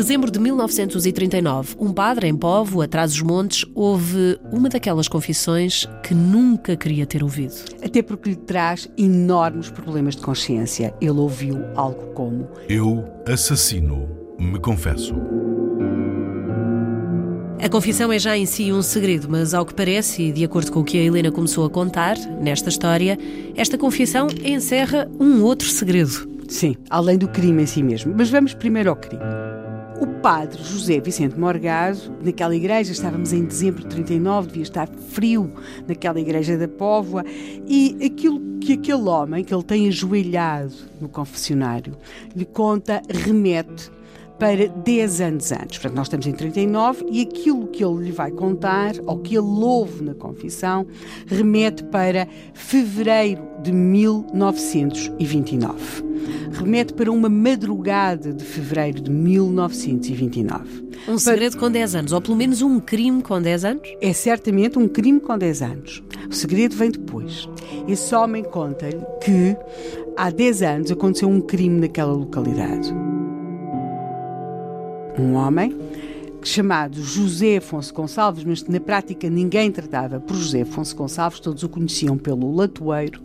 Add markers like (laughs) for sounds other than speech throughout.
Dezembro de 1939, um padre em Povo, atrás dos montes, houve uma daquelas confissões que nunca queria ter ouvido. Até porque lhe traz enormes problemas de consciência. Ele ouviu algo como: Eu assassino, me confesso. A confissão é já em si um segredo, mas ao que parece, e de acordo com o que a Helena começou a contar nesta história, esta confissão encerra um outro segredo. Sim, além do crime em si mesmo. Mas vamos primeiro ao crime. Padre José Vicente Morgado, naquela igreja, estávamos em dezembro de 39, devia estar frio naquela igreja da Póvoa, e aquilo que aquele homem, que ele tem ajoelhado no confessionário, lhe conta, remete para 10 anos antes. Portanto, nós estamos em 39 e aquilo que ele lhe vai contar, ou que ele ouve na confissão, remete para fevereiro de 1929. Remete para uma madrugada de fevereiro de 1929. Um segredo com 10 anos, ou pelo menos um crime com 10 anos? É certamente um crime com 10 anos. O segredo vem depois. Esse homem conta-lhe que há 10 anos aconteceu um crime naquela localidade um homem chamado José Afonso Gonçalves, mas na prática ninguém tratava por José Afonso Gonçalves, todos o conheciam pelo latoeiro.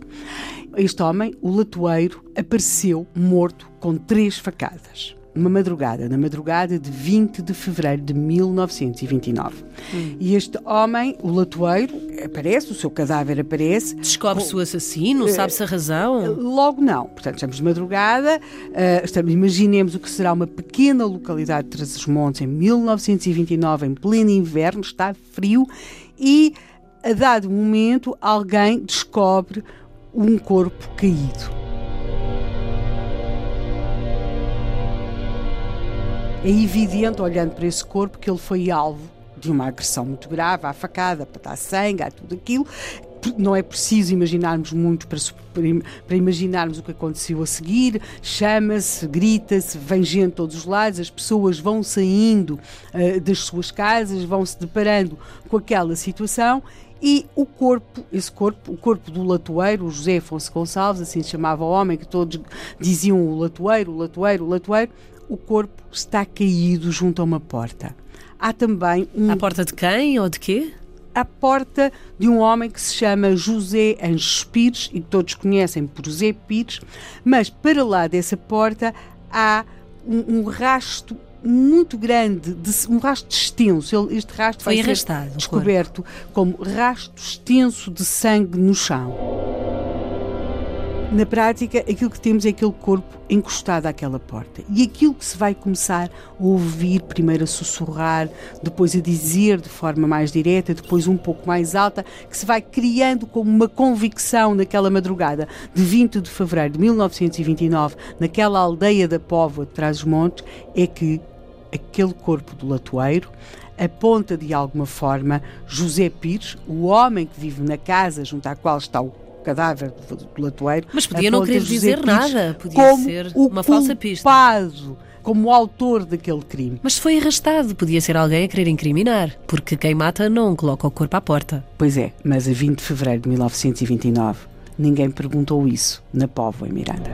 Este homem, o latoeiro, apareceu morto com três facadas numa madrugada, na madrugada de 20 de fevereiro de 1929. Hum. E este homem, o latoeiro, aparece, o seu cadáver aparece. Descobre-se o assassino, uh, sabe-se a razão? Logo não. Portanto, estamos de madrugada, uh, estamos, imaginemos o que será uma pequena localidade de Trás-os-Montes em 1929, em pleno inverno, está frio, e a dado momento alguém descobre um corpo caído. É evidente, olhando para esse corpo, que ele foi alvo de uma agressão muito grave, à facada, para dar sangue, a tudo aquilo. Não é preciso imaginarmos muito para, para imaginarmos o que aconteceu a seguir. Chama-se, grita-se, vem gente de todos os lados, as pessoas vão saindo uh, das suas casas, vão se deparando com aquela situação e o corpo, esse corpo, o corpo do latoeiro, o José Afonso Gonçalves, assim se chamava o homem, que todos diziam o latoeiro, o latoeiro, o latoeiro, o corpo está caído junto a uma porta. Há também um. A porta de quem ou de quê? A porta de um homem que se chama José Anjos Pires e que todos conhecem por José Pires, mas para lá dessa porta há um, um rasto muito grande, de, um rasto extenso. Este rasto foi vai arrastado, descoberto como rasto extenso de sangue no chão. Na prática, aquilo que temos é aquele corpo encostado àquela porta. E aquilo que se vai começar a ouvir, primeiro a sussurrar, depois a dizer de forma mais direta, depois um pouco mais alta, que se vai criando como uma convicção naquela madrugada de 20 de fevereiro de 1929, naquela aldeia da Póvoa de Trás-os-Montes, é que aquele corpo do latoeiro aponta de alguma forma José Pires, o homem que vive na casa junto à qual está o cadáver do latoeiro. Mas podia não querer dizer nada, podia ser uma falsa pista. Como o autor daquele crime. Mas foi arrastado, podia ser alguém a querer incriminar, porque quem mata não coloca o corpo à porta. Pois é, mas a 20 de fevereiro de 1929 ninguém perguntou isso na Póvoa em Miranda.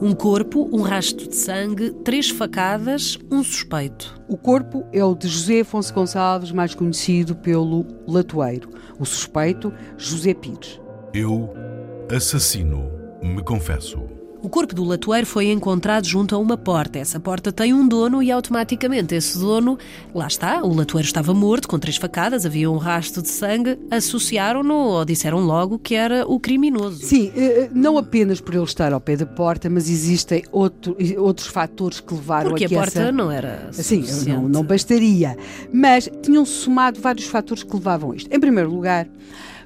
Um corpo, um rastro de sangue, três facadas, um suspeito. O corpo é o de José Afonso Gonçalves, mais conhecido pelo Latoeiro. O suspeito, José Pires. Eu assassino, me confesso. O corpo do latoeiro foi encontrado junto a uma porta. Essa porta tem um dono e automaticamente esse dono, lá está, o latoeiro estava morto com três facadas, havia um rastro de sangue, associaram-no ou disseram logo que era o criminoso. Sim, eh, não apenas por ele estar ao pé da porta, mas existem outro, outros fatores que levaram Porque a que a porta essa... não era Sim, suficiente. não, não bastaria. Mas tinham-se somado vários fatores que levavam a isto. Em primeiro lugar,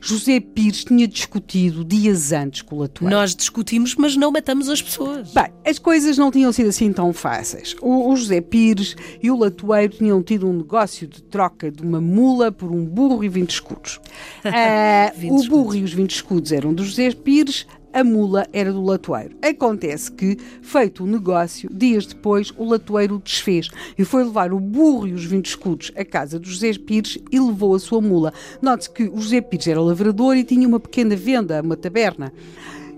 José Pires tinha discutido dias antes com o latoeiro. Nós discutimos, mas não matamos as pessoas. Bem, as coisas não tinham sido assim tão fáceis. O, o José Pires e o Latoeiro tinham tido um negócio de troca de uma mula por um burro e 20 escudos. (laughs) Ah, 20 o burro escudos. e os 20 escudos eram do José Pires, a mula era do latoeiro. Acontece que, feito o negócio, dias depois o latoeiro o desfez e foi levar o burro e os 20 escudos à casa do José Pires e levou a sua mula. Note-se que o José Pires era lavrador e tinha uma pequena venda, uma taberna.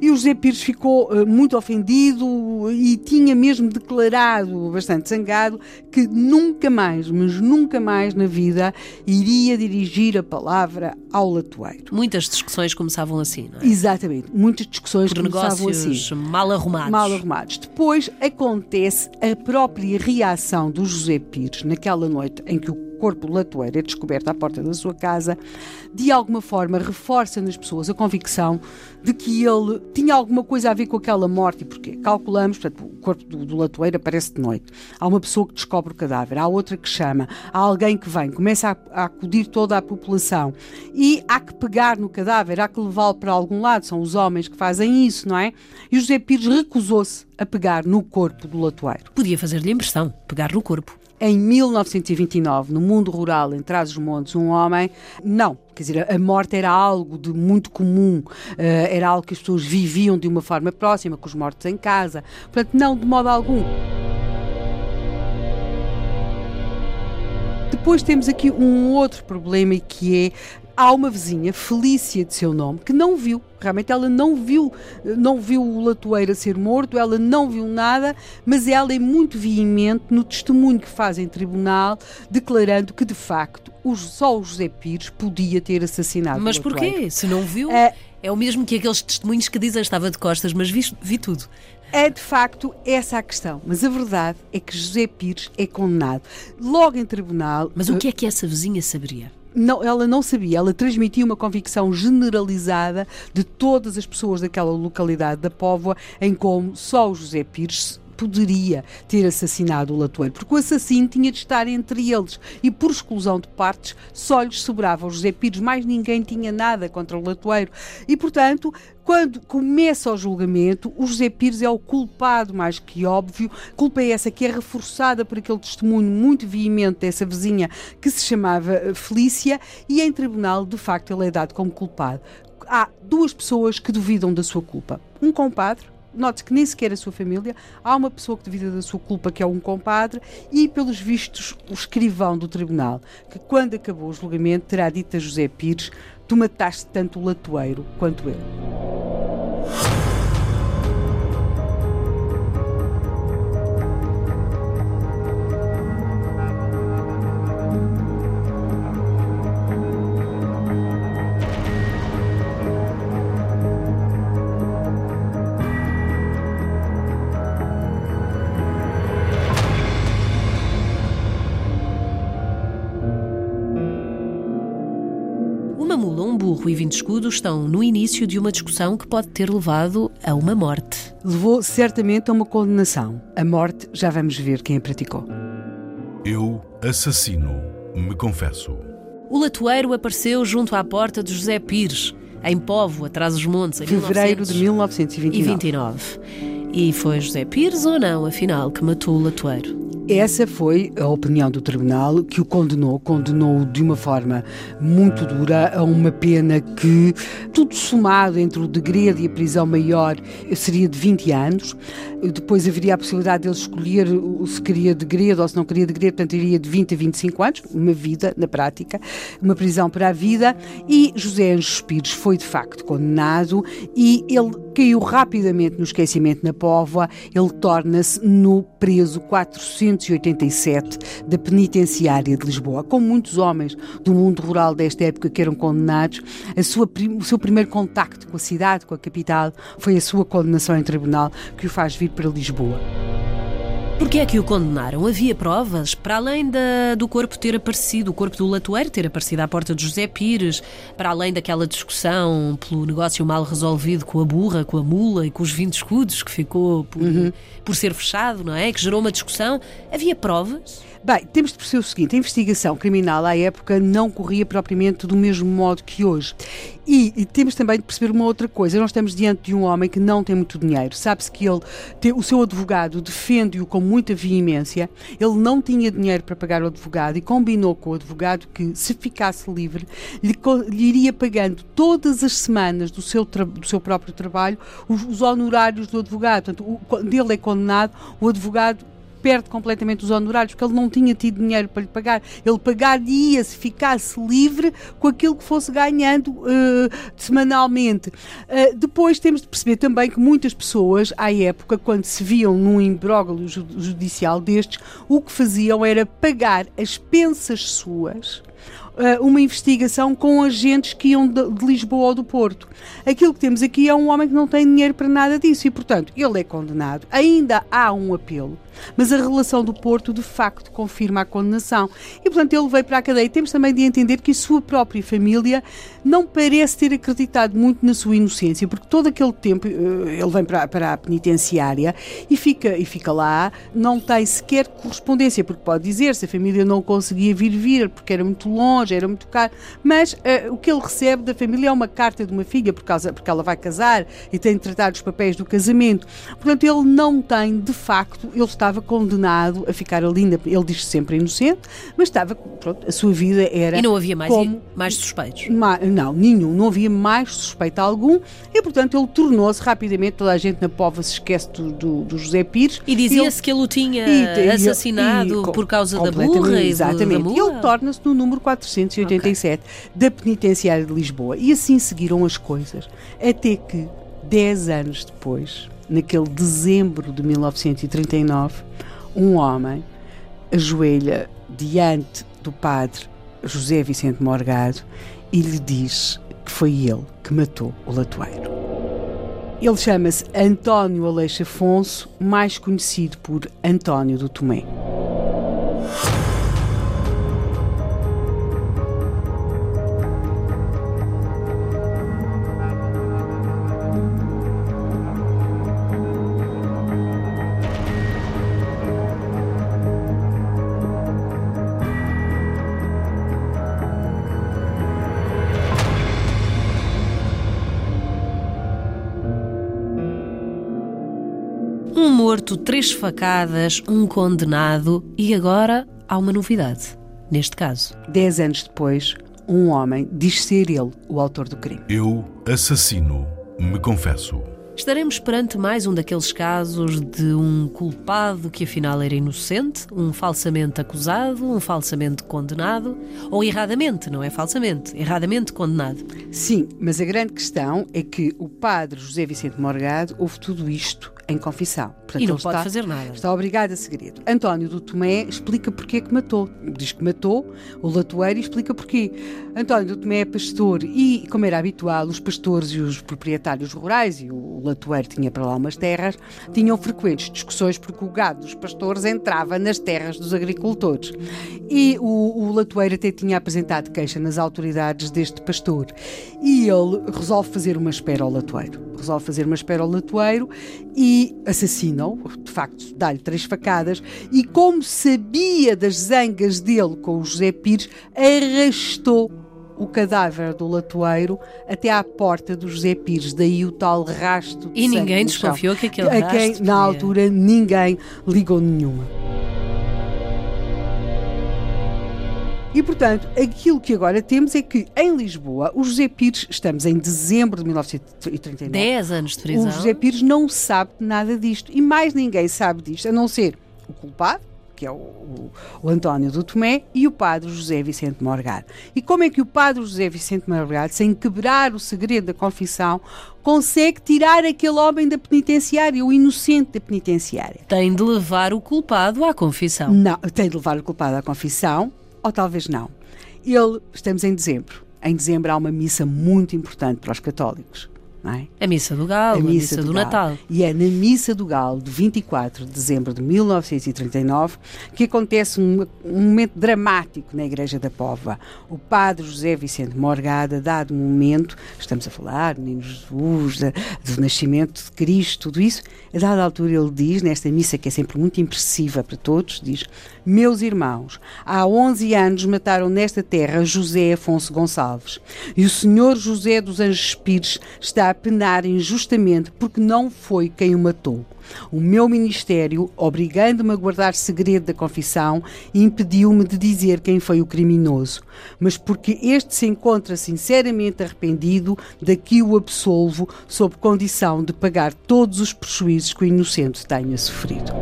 E o José Pires ficou eh, muito ofendido e tinha mesmo declarado, bastante zangado, que nunca mais, mas nunca mais na vida, iria dirigir a palavra ao latoeiro. Muitas discussões começavam assim, não é? Exatamente, muitas discussões Por começavam assim. mal arrumados. Mal arrumados. Depois acontece a própria reação do José Pires naquela noite em que o corpo do latoeiro é descoberto à porta da sua casa, de alguma forma reforça nas pessoas a convicção de que ele tinha alguma coisa a ver com aquela morte. E porquê? Calculamos, portanto, o corpo do, do latoeiro aparece de noite. Há uma pessoa que descobre o cadáver, há outra que chama, há alguém que vem, começa a, a acudir toda a população e há que pegar no cadáver, há que levá-lo para algum lado. São os homens que fazem isso, não é? E José Pires recusou-se a pegar no corpo do latoeiro. Podia fazer-lhe impressão, pegar no corpo. Em 1929, no mundo rural, em Trás-os-Montes, um homem, não, quer dizer, a morte era algo de muito comum, eh, era algo que as pessoas viviam de uma forma próxima, com os mortos em casa, portanto, não de modo algum. Depois temos aqui um outro problema que é há uma vizinha, Felícia de seu nome, que não viu. Realmente ela não viu, não viu o latoeiro a ser morto, ela não viu nada, mas ela é muito veemente no testemunho que faz em tribunal, declarando que de facto só o José Pires podia ter assassinado Mas o latoeiro. porquê? Se não viu, É- é o mesmo que aqueles testemunhos que dizem estava de costas, mas vi, vi tudo. É de facto essa a questão, mas a verdade é que José Pires é condenado. Logo em tribunal. Mas o que é que essa vizinha saberia? Não, ela não sabia, ela transmitia uma convicção generalizada de todas as pessoas daquela localidade da Póvoa em como só o José Pires poderia ter assassinado o latoeiro, porque o assassino tinha de estar entre eles. E por exclusão de partes só lhes sobrava. O José Pires, mais ninguém tinha nada contra o latoeiro e portanto quando começa o julgamento, o José Pires é o culpado mais que óbvio, culpa é essa que é reforçada por aquele testemunho muito veemente dessa vizinha que se chamava eh, Felícia. E em tribunal de facto ele é dado como culpado. Há duas pessoas que duvidam da sua culpa, um compadre Note que nem sequer a sua família, há uma pessoa que duvida da sua culpa, que é um compadre, e, pelos vistos, o escrivão do tribunal, que quando acabou o julgamento terá dito a José Pires: Tu mataste tanto o latoeiro quanto ele. Um burro e 20 escudos estão no início de uma discussão que pode ter levado a uma morte. Levou certamente a uma condenação. A morte, já vamos ver quem a praticou. Eu, assassino, me confesso. O latoeiro apareceu junto à porta de José Pires, em Povo, atrás dos montes, em Fevereiro de 1929. 1929. E foi José Pires ou não, afinal, que matou o latoeiro? Essa foi a opinião do tribunal que o condenou, condenou de uma forma muito dura a uma pena que, tudo somado entre o degredo e a prisão maior, seria de 20 anos. Depois haveria a possibilidade dele escolher o- se queria degredo ou se não queria degredo, portanto iria de 20 a 25 anos, uma vida na prática, uma prisão para a vida. E José Anjos Pires foi de facto condenado e ele caiu rapidamente no esquecimento na Póvoa, ele torna-se no preso 487 da penitenciária de Lisboa. Como muitos homens do mundo rural desta época que eram condenados, sua, o seu primeiro contacto com a cidade, com a capital, foi a sua condenação em tribunal que o faz vir para Lisboa. Porquê é que o condenaram? Havia provas? Para além da, do corpo ter aparecido, o corpo do latoeiro ter aparecido à porta de José Pires, para além daquela discussão pelo negócio mal resolvido com a burra, com a mula e com os 20 escudos que ficou por, uhum. por ser fechado, não é? Que gerou uma discussão. Havia provas? Bem, temos de perceber o seguinte: a investigação criminal à época não corria propriamente do mesmo modo que hoje. E, e temos também de perceber uma outra coisa: nós estamos diante de um homem que não tem muito dinheiro. Sabe-se que ele, tem, o seu advogado defende-o com muita veemência. Ele não tinha dinheiro para pagar o advogado e combinou com o advogado que, se ficasse livre, lhe, lhe iria pagando todas as semanas do seu, do seu próprio trabalho os, os honorários do advogado. Portanto, o, quando ele é condenado, o advogado perde completamente os honorários, porque ele não tinha tido dinheiro para lhe pagar. Ele pagaria se ficasse livre com aquilo que fosse ganhando uh, semanalmente. Uh, depois temos de perceber também que muitas pessoas, à época, quando se viam num imbróglio judicial destes, o que faziam era pagar as pensas suas uma investigação com agentes que iam de, de, Lisboa ou do Porto. Aquilo que temos aqui é um homem que não tem dinheiro para nada disso e, portanto, ele é condenado. Ainda há um apelo mas a relação do Porto de facto confirma a condenação. E portanto ele veio para a cadeia. Temos também de entender que a sua própria família não parece ter acreditado muito na sua inocência, porque todo aquele tempo eh, ele vem para, para a penitenciária e fica, e fica lá, não tem sequer correspondência, porque pode dizer se a família não conseguia vir vir, porque era muito longe, era muito caro, mas uh, o que ele recebe da família é uma carta de uma filha, por causa, porque ela vai casar e tem de tratar dos papéis do casamento. Portanto, ele não tem, de facto, ele estava condenado a ficar ali, ele diz sempre inocente, mas estava, pronto, a sua vida era. E não havia mais, como, mais suspeitos? Ma, não, nenhum, não havia mais suspeito algum e, portanto, ele tornou-se rapidamente, toda a gente na Pova se esquece do, do, do José Pires. E dizia-se que ele o tinha e, assassinado e, por causa da burra e Exatamente. e ele torna-se no número 487 okay. da Penitenciária de Lisboa. E assim seguiram as coisas, até que, 10 anos depois, naquele dezembro de 1939, um homem ajoelha diante do padre José Vicente Morgado e lhe diz que foi ele que matou o latoeiro. Ele chama-se António Aleixo Afonso, mais conhecido por António do Tomé. Morto, três facadas, um condenado e agora há uma novidade, neste caso. Dez anos depois, um homem diz ser ele o autor do crime. Eu assassino, me confesso. Estaremos perante mais um daqueles casos de um culpado que afinal era inocente, um falsamente acusado, um falsamente condenado, ou erradamente, não é falsamente, erradamente condenado. Sim, mas a grande questão é que o padre José Vicente Morgado houve tudo isto em confissão. Portanto, e não pode está, fazer nada. Está obrigado a segredo. António do Tomé explica porque é que matou. Diz que matou o latoeiro e explica porquê. António do Tomé é pastor e, como era habitual, os pastores e os proprietários rurais, e o latoeiro tinha para lá umas terras, tinham frequentes discussões porque o gado dos pastores entrava nas terras dos agricultores. E o, o latoeiro até tinha apresentado queixa nas autoridades deste pastor. E ele resolve fazer uma espera ao latoeiro resolve fazer uma espera ao latoeiro e assassina-o, de facto, dá-lhe três facadas, e como sabia das zangas dele com o José Pires, arrastou o cadáver do latoeiro até à porta do José Pires, daí o tal rasto de E ninguém desconfiou que aquele a quem, na altura, ninguém ligou nenhuma. E, portanto, aquilo que agora temos é que em Lisboa, o José Pires, estamos em dezembro de 1939. 10 anos de prisão. O José Pires não sabe nada disto. E mais ninguém sabe disto, a não ser o culpado, que é o, o, o, António do Tomé, e o padre José Vicente Morgado. E como é que o padre José Vicente Morgado, sem quebrar o segredo da confissão, consegue tirar aquele homem da penitenciária, o inocente da penitenciária? Tem de levar o culpado à confissão. Não, tem de levar o culpado à confissão, ou talvez não. Ele, estamos em dezembro. Em dezembro há uma missa muito importante para os católicos. É? A Missa do Galo, a Missa, a missa do, do Natal. E é na Missa do Galo, de 24 de dezembro de 1939, que acontece um, um, momento dramático na Igreja da Pova. O padre José Vicente Morgada, dado um momento, estamos a falar, menino Jesus, do nascimento de Cristo, tudo isso, a dada altura ele diz, nesta missa que é sempre muito impressiva para todos, diz: Meus irmãos, há 11 anos mataram nesta terra José Afonso Gonçalves, e o senhor José dos Anjos Pires está a penar injustamente porque não foi quem o matou. O meu ministério, obrigando-me a guardar segredo da confissão, impediu-me de dizer quem foi o criminoso. Mas porque este se encontra sinceramente arrependido, daqui o absolvo, sob condição de pagar todos os prejuízos que o inocente tenha sofrido.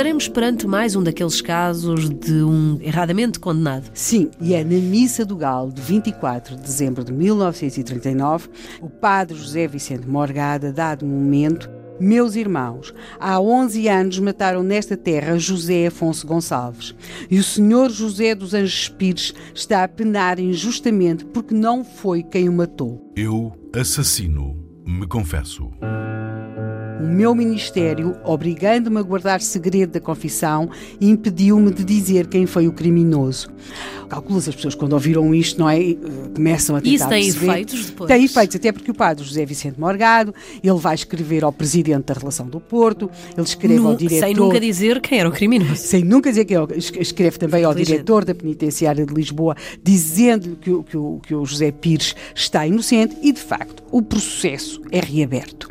Estaremos perante mais um daqueles casos de um erradamente condenado. Sim, e é na Missa do Galo de 24 de dezembro de 1939, o padre José Vicente Morgada, dado um momento, meus irmãos, há 11 anos mataram nesta terra José Afonso Gonçalves. E o senhor José dos Anjos Pires está a penar injustamente porque não foi quem o matou. Eu, assassino, me confesso o meu ministério, obrigando-me a guardar segredo da confissão, impediu-me de dizer quem foi o criminoso. Calculas as pessoas quando ouviram isto, não é? Começam a tentar Isso tem perceber. efeitos depois? Tem efeitos, até porque o padre José Vicente Morgado, ele vai escrever ao presidente da relação do Porto, ele escreve no, ao diretor... Sem nunca dizer quem era o criminoso. Sem nunca dizer quem era. Escreve também ao diretor da penitenciária de Lisboa, dizendo-lhe que, que, que o José Pires está inocente e, de facto, o processo é reaberto.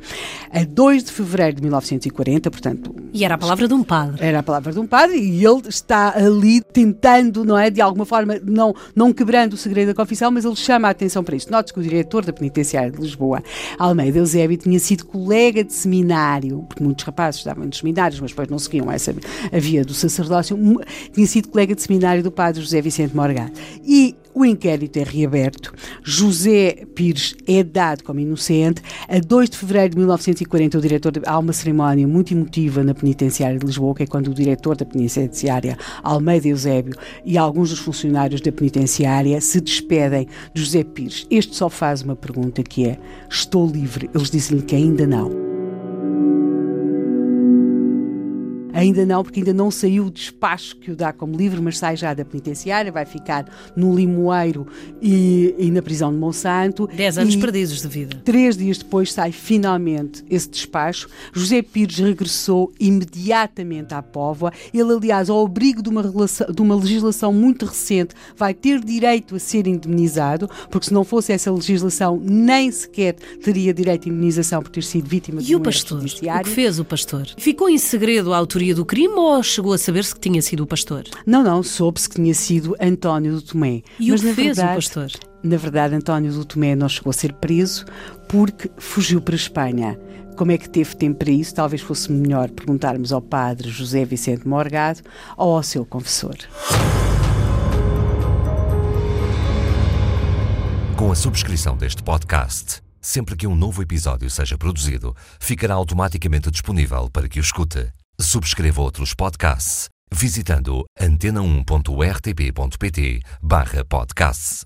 A 2 de fevereiro de 1940, portanto. E era a palavra de um padre. Era a palavra de um padre e ele está ali tentando, não é? De alguma forma, não, não quebrando o segredo da confissão, mas ele chama a atenção para isto. Note que o diretor da penitenciária de Lisboa, Almeida Eusébio, tinha sido colega de seminário, porque muitos rapazes estavam nos seminários, mas depois não seguiam essa a via do sacerdócio, tinha sido colega de seminário do padre José Vicente Morgado. E o inquérito é reaberto. José Pires é dado como inocente. A 2 de fevereiro de 1940, o diretor de, há uma cerimónia muito emotiva na penitenciária de Lisboa, que é quando o diretor da penitenciária, Almeida Eusébio, e alguns dos funcionários da penitenciária se despedem de José Pires. Este só faz uma pergunta que é: Estou livre? Eles dizem-lhe que ainda não. Ainda não, porque ainda não saiu o despacho que o dá como livre, mas sai já da penitenciária, vai ficar no Limoeiro e, e na prisão de Monsanto. Dez anos perdidos de vida. Três dias depois sai finalmente esse despacho. José Pires regressou imediatamente à Póvoa. Ele, aliás, ao abrigo de uma, relação, de uma legislação muito recente, vai ter direito a ser indemnizado, porque se não fosse essa legislação, nem sequer teria direito a indemnização por ter sido vítima e de um o pastor? O que fez o pastor? Ficou em segredo a autoria autoria do crime ou chegou a saber-se que tinha sido o pastor? Não, não, soube-se que tinha sido António do Tomé. E Mas, o que fez verdade, o pastor? Na verdade, António do Tomé não chegou a ser preso porque fugiu para a Espanha. Como é que teve tempo para isso? Talvez fosse melhor perguntarmos ao padre José Vicente Morgado ou ao seu confessor. Com a subscrição deste podcast, sempre que um novo episódio seja produzido, ficará automaticamente disponível para que o escute. Subscreva outros podcasts visitando antena1.rtp.pt/podcasts.